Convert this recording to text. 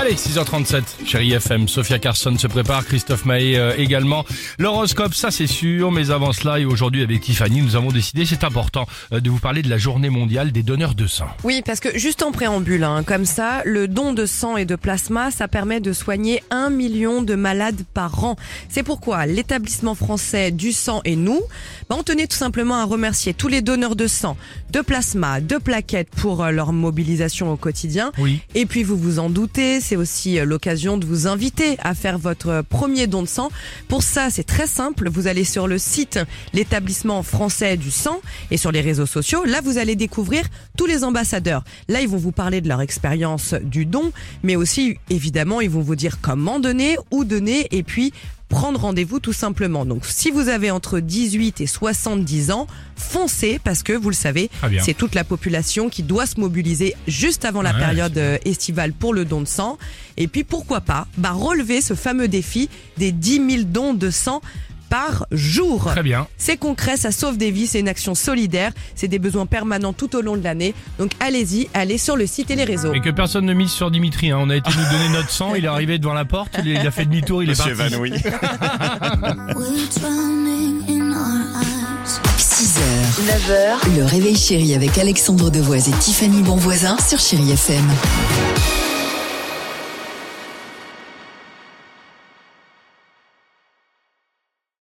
Allez, 6h37, chérie FM, Sophia Carson se prépare, Christophe Maé euh, également. L'horoscope, ça c'est sûr, mais avant cela, et aujourd'hui avec Tiffany, nous avons décidé, c'est important, euh, de vous parler de la journée mondiale des donneurs de sang. Oui, parce que juste en préambule, hein, comme ça, le don de sang et de plasma, ça permet de soigner un million de malades par an. C'est pourquoi l'établissement français du sang et nous, bah, on tenait tout simplement à remercier tous les donneurs de sang, de plasma, de plaquettes pour euh, leur mobilisation au quotidien. Oui. Et puis vous vous en doutez, c'est aussi euh, l'occasion de vous inviter à faire votre premier don de sang. Pour ça, c'est très simple. Vous allez sur le site l'établissement français du sang et sur les réseaux sociaux. Là, vous allez découvrir tous les ambassadeurs. Là, ils vont vous parler de leur expérience du don, mais aussi, évidemment, ils vont vous dire comment donner, où donner et puis prendre rendez-vous tout simplement. Donc si vous avez entre 18 et 70 ans, foncez parce que vous le savez, c'est toute la population qui doit se mobiliser juste avant la Ouais, période euh, estivale pour le don de sang. Et puis pourquoi pas bah, relever ce fameux défi des 10 000 dons de sang par jour. Très bien. C'est concret, ça sauve des vies, c'est une action solidaire, c'est des besoins permanents tout au long de l'année. Donc allez-y, allez sur le site et les réseaux. Et que personne ne mise sur Dimitri, hein. on a été nous donner notre sang, il est arrivé devant la porte, il a fait demi-tour, il est parti. Eyes. 6h, 9h, le réveil chéri avec Alexandre Devoise et Tiffany Bonvoisin sur Chérie FM.